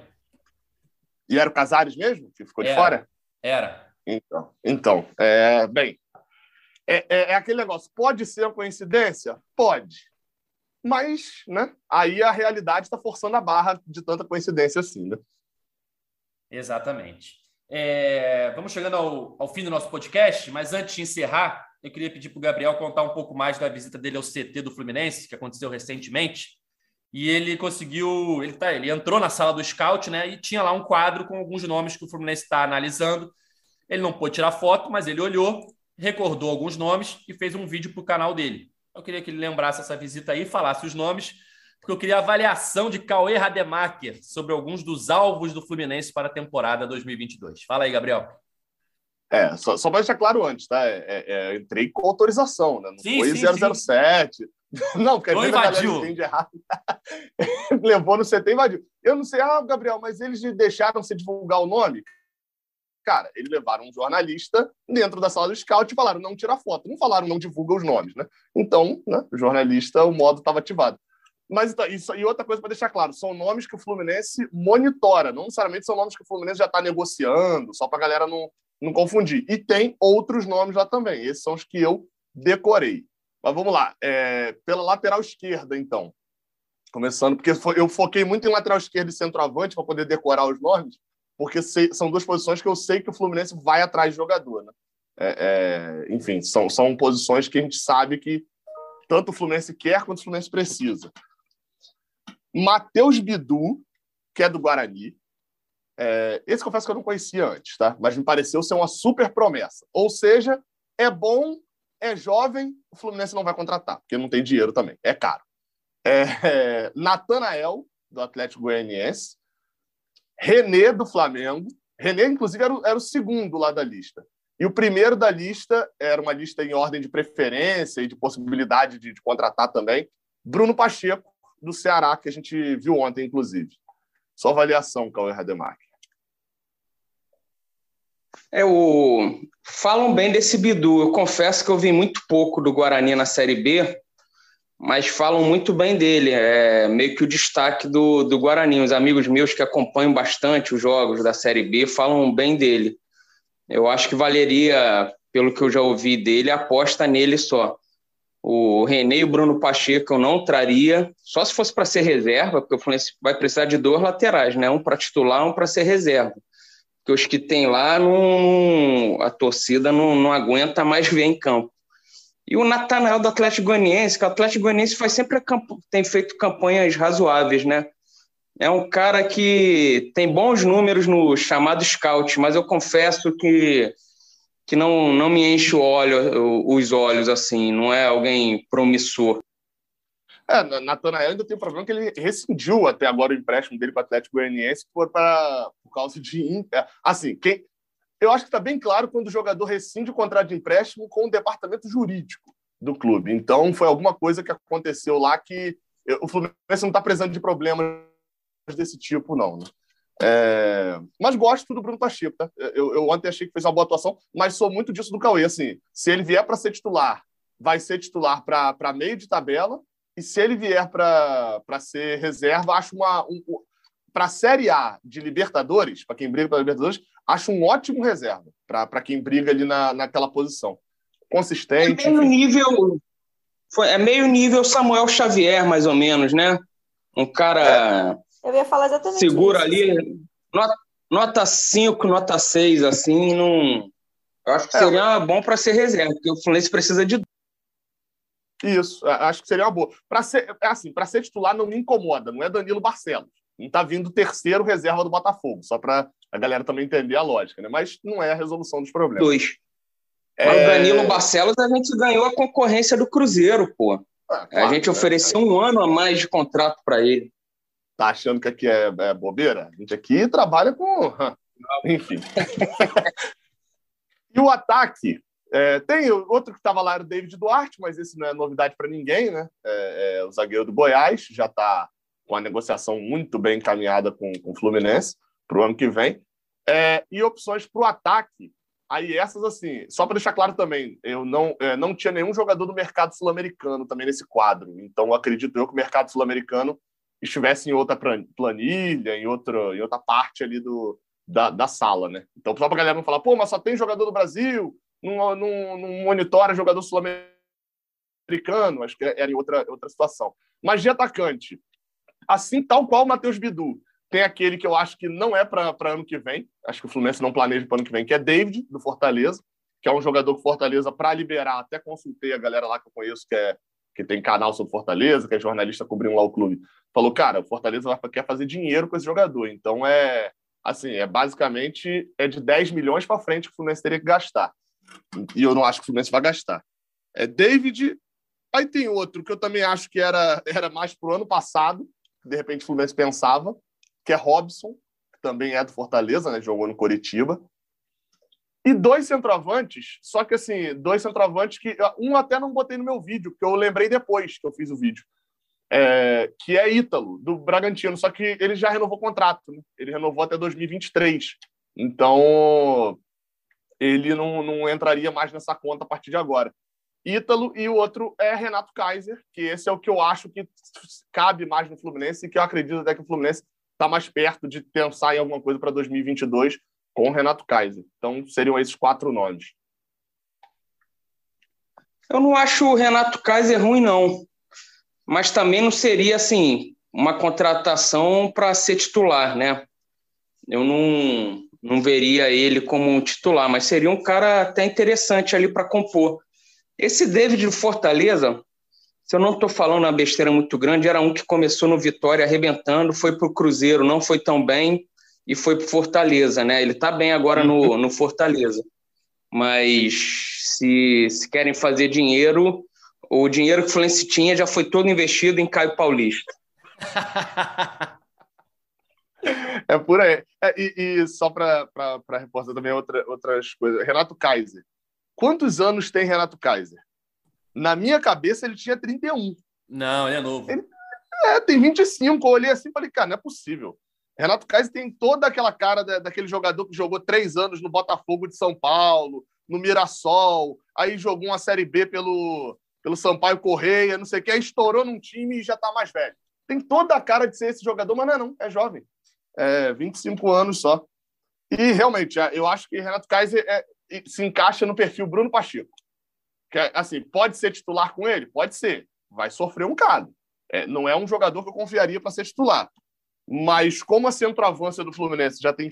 E era o Casares mesmo, que ficou era. de fora? Era. Então, então é, bem, é, é, é, aquele negócio. Pode ser uma coincidência? Pode. Mas, né, aí a realidade está forçando a barra de tanta coincidência assim, né? Exatamente. É, vamos chegando ao, ao, fim do nosso podcast, mas antes de encerrar, eu queria pedir para o Gabriel contar um pouco mais da visita dele ao CT do Fluminense, que aconteceu recentemente. E ele conseguiu, ele, tá, ele entrou na sala do scout, né? E tinha lá um quadro com alguns nomes que o Fluminense está analisando. Ele não pôde tirar foto, mas ele olhou, recordou alguns nomes e fez um vídeo para o canal dele. Eu queria que ele lembrasse essa visita aí, falasse os nomes porque eu queria a avaliação de Cauê Rademacher sobre alguns dos alvos do Fluminense para a temporada 2022. Fala aí, Gabriel. É, só, só para deixar claro antes, tá? É, é, é entrei com autorização, né? Não sim, foi sim, 007. Sim. Não, porque não invadiu. entende errado. Levou no CT e invadiu. Eu não sei, ah, Gabriel, mas eles deixaram você divulgar o nome? Cara, eles levaram um jornalista dentro da sala do scout e falaram não tira foto. Não falaram não divulga os nomes, né? Então, né, o jornalista, o modo estava ativado. Mas então, isso, e outra coisa para deixar claro, são nomes que o Fluminense monitora, não necessariamente são nomes que o Fluminense já está negociando, só para a galera não, não confundir. E tem outros nomes lá também, esses são os que eu decorei. Mas vamos lá, é, pela lateral esquerda, então. Começando, porque eu foquei muito em lateral esquerda e centroavante para poder decorar os nomes, porque são duas posições que eu sei que o Fluminense vai atrás de jogador. Né? É, é, enfim, são, são posições que a gente sabe que tanto o Fluminense quer quanto o Fluminense precisa. Matheus Bidu, que é do Guarani. É, esse confesso que eu não conhecia antes, tá? Mas me pareceu ser uma super promessa. Ou seja, é bom, é jovem, o Fluminense não vai contratar, porque não tem dinheiro também, é caro. É, é, Natanael, do Atlético Goianiense. René, do Flamengo. René, inclusive, era o, era o segundo lá da lista. E o primeiro da lista era uma lista em ordem de preferência e de possibilidade de, de contratar também. Bruno Pacheco, do Ceará, que a gente viu ontem, inclusive. Só avaliação, Cauê Rademacher. É, o... Falam bem desse Bidu. Eu confesso que eu vi muito pouco do Guarani na Série B, mas falam muito bem dele. É meio que o destaque do, do Guarani. Os amigos meus que acompanham bastante os jogos da Série B falam bem dele. Eu acho que valeria, pelo que eu já ouvi dele, aposta nele só. O René e o Bruno Pacheco eu não traria, só se fosse para ser reserva, porque o Fluminense vai precisar de dois laterais, né? Um para titular, um para ser reserva. Porque os que tem lá, não, a torcida não, não aguenta mais ver em campo. E o Natanael do Atlético Goianiense, que o Atlético Goianiense faz sempre tem feito campanhas razoáveis, né? É um cara que tem bons números no chamado scout, mas eu confesso que que não, não me enche o os olhos assim, não é alguém promissor. É, Natanael ainda tem um problema que ele rescindiu até agora o empréstimo dele para o Atlético Goianiense por, para, por causa de. É, assim, quem, eu acho que está bem claro quando o jogador rescinde o contrato de empréstimo com o departamento jurídico do clube. Então, foi alguma coisa que aconteceu lá que o Fluminense não está precisando de problemas desse tipo, não. Né? É... Mas gosto do Bruno Pacheco. Tá? Eu, eu, ontem achei que fez uma boa atuação, mas sou muito disso do Cauê. Assim, se ele vier para ser titular, vai ser titular para meio de tabela, e se ele vier para ser reserva, acho uma. Um, para a Série A de Libertadores, para quem briga para Libertadores, acho um ótimo reserva para quem briga ali na, naquela posição. Consistente. É meio nível. Foi, é meio nível Samuel Xavier, mais ou menos, né? Um cara. Eu ia falar exatamente Segura isso. ali. Nota 5, nota 6, assim, não. Eu acho que é, seria bom para ser reserva, porque o Fluminense precisa de isso, acho que seria uma boa. Para ser, é assim, para ser titular não me incomoda, não é Danilo Barcelos. Não está vindo terceiro reserva do Botafogo, só para a galera também entender a lógica, né? Mas não é a resolução dos problemas. Dois. É... Mas o Danilo Barcelos a gente ganhou a concorrência do Cruzeiro, pô. Ah, claro, a gente ofereceu um ano a mais de contrato para ele. Tá achando que aqui é, é bobeira? A gente aqui trabalha com. Enfim. e o ataque, é, tem outro que estava lá, era o David Duarte, mas esse não é novidade para ninguém, né? É, é, o zagueiro do Goiás já está com a negociação muito bem encaminhada com, com o Fluminense para o ano que vem. É, e opções para o ataque. Aí essas, assim, só para deixar claro também, eu não, é, não tinha nenhum jogador do mercado sul-americano também nesse quadro. Então, acredito eu que o mercado sul-americano estivesse em outra planilha, em outra, em outra parte ali do, da, da sala, né? Então, só para a galera não falar, pô, mas só tem jogador do Brasil, não, não, não monitora jogador sul-americano, acho que era em outra, outra situação. Mas de atacante, assim tal qual o Matheus Bidu, tem aquele que eu acho que não é para ano que vem, acho que o Fluminense não planeja para ano que vem, que é David, do Fortaleza, que é um jogador que Fortaleza, para liberar, até consultei a galera lá que eu conheço, que, é, que tem canal sobre Fortaleza, que é jornalista cobrindo lá o clube, falou, cara, o Fortaleza quer fazer dinheiro com esse jogador, então é, assim, é basicamente é de 10 milhões para frente que o Fluminense teria que gastar. E eu não acho que o Fluminense vai gastar. É David. Aí tem outro que eu também acho que era, era mais para o ano passado, que de repente o Fluminense pensava, que é Robson, que também é do Fortaleza, né? Jogou no Coritiba. E dois centroavantes, só que assim, dois centroavantes que. Um até não botei no meu vídeo, porque eu lembrei depois que eu fiz o vídeo. É, que é Ítalo, do Bragantino, só que ele já renovou o contrato, né? ele renovou até 2023. Então, ele não, não entraria mais nessa conta a partir de agora. Ítalo e o outro é Renato Kaiser, que esse é o que eu acho que cabe mais no Fluminense e que eu acredito até que o Fluminense está mais perto de pensar em alguma coisa para 2022 com o Renato Kaiser. Então seriam esses quatro nomes. Eu não acho o Renato Kaiser ruim, não. Mas também não seria assim uma contratação para ser titular, né? Eu não, não veria ele como um titular, mas seria um cara até interessante ali para compor. Esse David do Fortaleza, se eu não estou falando uma besteira muito grande, era um que começou no Vitória arrebentando, foi para o Cruzeiro, não foi tão bem, e foi para Fortaleza, né? Ele está bem agora no, uhum. no Fortaleza. Mas se, se querem fazer dinheiro, o dinheiro que o Fluminense tinha já foi todo investido em Caio Paulista. É por aí. É, e, e, só para reforçar também outra, outras coisas. Renato Kaiser. Quantos anos tem Renato Kaiser? Na minha cabeça, ele tinha 31. Não, ele é novo. Ele, é, tem 25. Eu olhei assim e falei, cara, não é possível. Renato Kaiser tem toda aquela cara da, daquele jogador que jogou três anos no Botafogo de São Paulo, no Mirassol, aí jogou uma Série B pelo, pelo Sampaio Correia, não sei o que, aí estourou num time e já tá mais velho. Tem toda a cara de ser esse jogador, mas não é não, é jovem é, 25 anos só. E realmente, é, eu acho que Renato Kaiser é, se encaixa no perfil Bruno Pacheco. Que, é, assim, pode ser titular com ele? Pode ser. Vai sofrer um bocado. É, não é um jogador que eu confiaria para ser titular. Mas como a centroavança do Fluminense já tem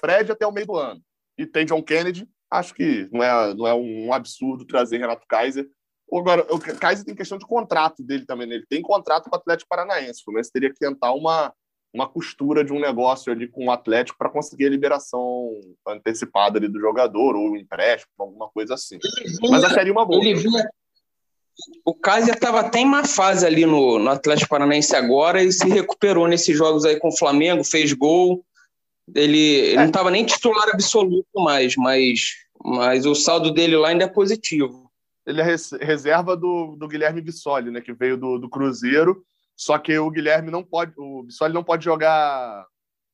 Fred até o meio do ano e tem John Kennedy, acho que não é, não é um absurdo trazer Renato Kaiser. Agora, o Kaiser tem questão de contrato dele também. Né? Ele tem contrato com o Atlético Paranaense. O Fluminense teria que tentar uma, uma costura de um negócio ali com o Atlético para conseguir a liberação antecipada ali do jogador ou um empréstimo, alguma coisa assim. Vinha, Mas acharia uma boa. O Kaiser estava até em má fase ali no, no Atlético Paranaense agora e se recuperou nesses jogos aí com o Flamengo, fez gol. Ele, ele é. não estava nem titular absoluto mais, mas, mas o saldo dele lá ainda é positivo. ele é reserva do, do Guilherme Bissoli, né? Que veio do, do Cruzeiro. Só que o Guilherme não pode, o Bissoli não pode jogar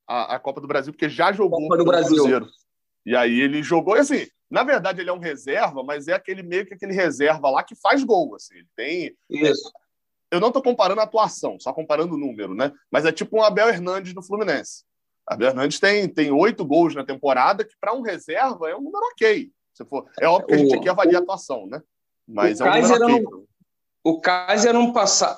a, a Copa do Brasil, porque já jogou Copa do Brasil. Cruzeiro. E aí ele jogou, assim, na verdade ele é um reserva, mas é aquele meio que aquele reserva lá que faz gol, assim. Ele tem. Isso. Eu não estou comparando a atuação, só comparando o número, né? Mas é tipo um Abel Hernandes no Fluminense. Abel Hernandes tem tem oito gols na temporada, que para um reserva é um número ok. Se for, é óbvio que a gente aqui avalia a atuação, né? Mas o é um Kaiser okay. no, o Kaiser ano,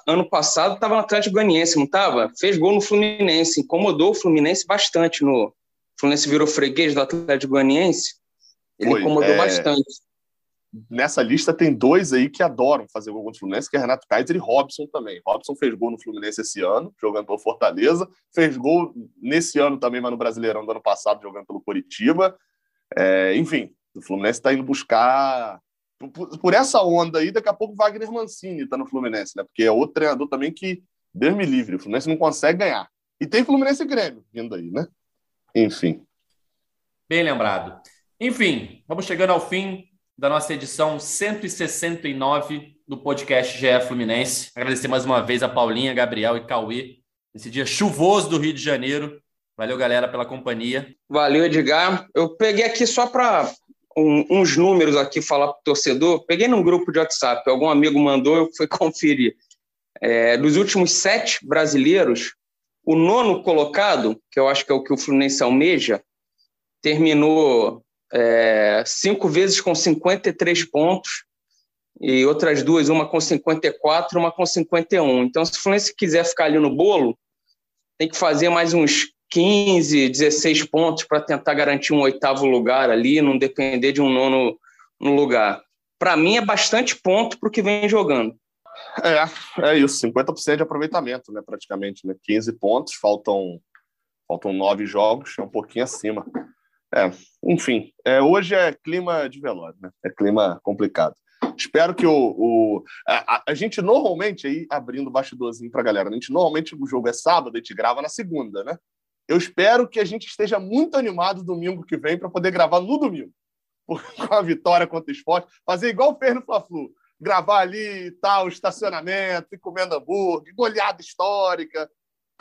ano passado estava no Atlético Goianiense, não estava? Fez gol no Fluminense, incomodou o Fluminense bastante no. O Fluminense virou freguês do Atlético Goianiense. Ele Foi, incomodou é... bastante. Nessa lista tem dois aí que adoram fazer gol contra o Fluminense, que é Renato Kaiser e Robson também. Robson fez gol no Fluminense esse ano, jogando pelo Fortaleza. Fez gol nesse ano também, mas no Brasileirão do ano passado, jogando pelo Coritiba. É, enfim, o Fluminense está indo buscar por, por, essa onda aí, daqui a pouco Wagner Mancini está no Fluminense, né? Porque é outro treinador também que, Deus me livre, o Fluminense não consegue ganhar. E tem Fluminense e Grêmio vindo aí, né? Enfim. Bem lembrado. Enfim, vamos chegando ao fim da nossa edição 169 do podcast GE Fluminense. Agradecer mais uma vez a Paulinha, Gabriel e Cauê nesse dia chuvoso do Rio de Janeiro. Valeu, galera, pela companhia. Valeu, Edgar. Eu peguei aqui só para um, uns números aqui falar para o torcedor. Peguei num grupo de WhatsApp, algum amigo mandou, eu fui conferir. É, dos últimos sete brasileiros, o nono colocado, que eu acho que é o que o Fluminense almeja, terminou é, cinco vezes com 53 pontos e outras duas, uma com 54 uma com 51. Então, se o Fluminense quiser ficar ali no bolo, tem que fazer mais uns 15, 16 pontos para tentar garantir um oitavo lugar ali, não depender de um nono no lugar. Para mim é bastante ponto para o que vem jogando. É, é isso, 50% de aproveitamento, né, praticamente, né? 15 pontos, faltam faltam nove jogos, é um pouquinho acima. É, enfim, é, hoje é clima de velório, né? É clima complicado. Espero que o. o a, a, gente normalmente, aí, abrindo o bastidorzinho para a galera, a gente normalmente o jogo é sábado, a gente grava na segunda, né? Eu espero que a gente esteja muito animado domingo que vem para poder gravar no domingo, com a vitória contra o esporte. Fazer igual fez no Fla-Flu. Gravar ali tal, estacionamento, e comendo hambúrguer, goleada histórica.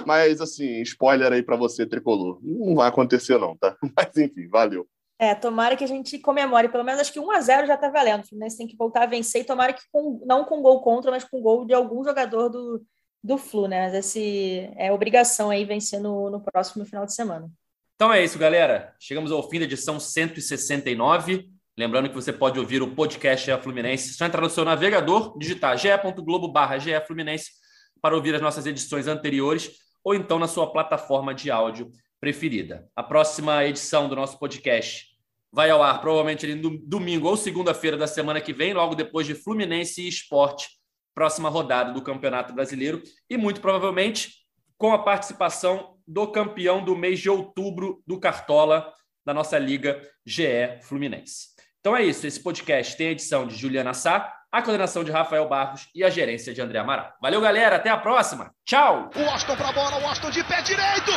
Mas, assim, spoiler aí para você, tricolor. Não vai acontecer, não, tá? Mas, enfim, valeu. É, tomara que a gente comemore, pelo menos acho que 1 a 0 já tá valendo. O Fluminense tem que voltar a vencer e tomara que com, não com gol contra, mas com gol de algum jogador do, do Flu, né? Mas esse é obrigação aí vencer no, no próximo final de semana. Então é isso, galera. Chegamos ao fim da edição 169. Lembrando que você pode ouvir o podcast GE Fluminense. Só entrar no seu navegador, digitar ge.globo barra Fluminense para ouvir as nossas edições anteriores ou então na sua plataforma de áudio preferida. A próxima edição do nosso podcast vai ao ar provavelmente no domingo ou segunda-feira da semana que vem, logo depois de Fluminense e Esporte próxima rodada do Campeonato Brasileiro e muito provavelmente com a participação do campeão do mês de outubro do Cartola da nossa liga GE Fluminense. Então é isso, esse podcast tem a edição de Juliana Sá, a coordenação de Rafael Barros e a gerência de André Amaral. Valeu, galera, até a próxima. Tchau. O Austin para a bola, o Austin de pé direito.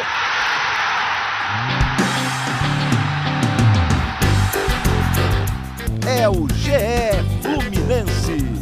É o GE Fluminense.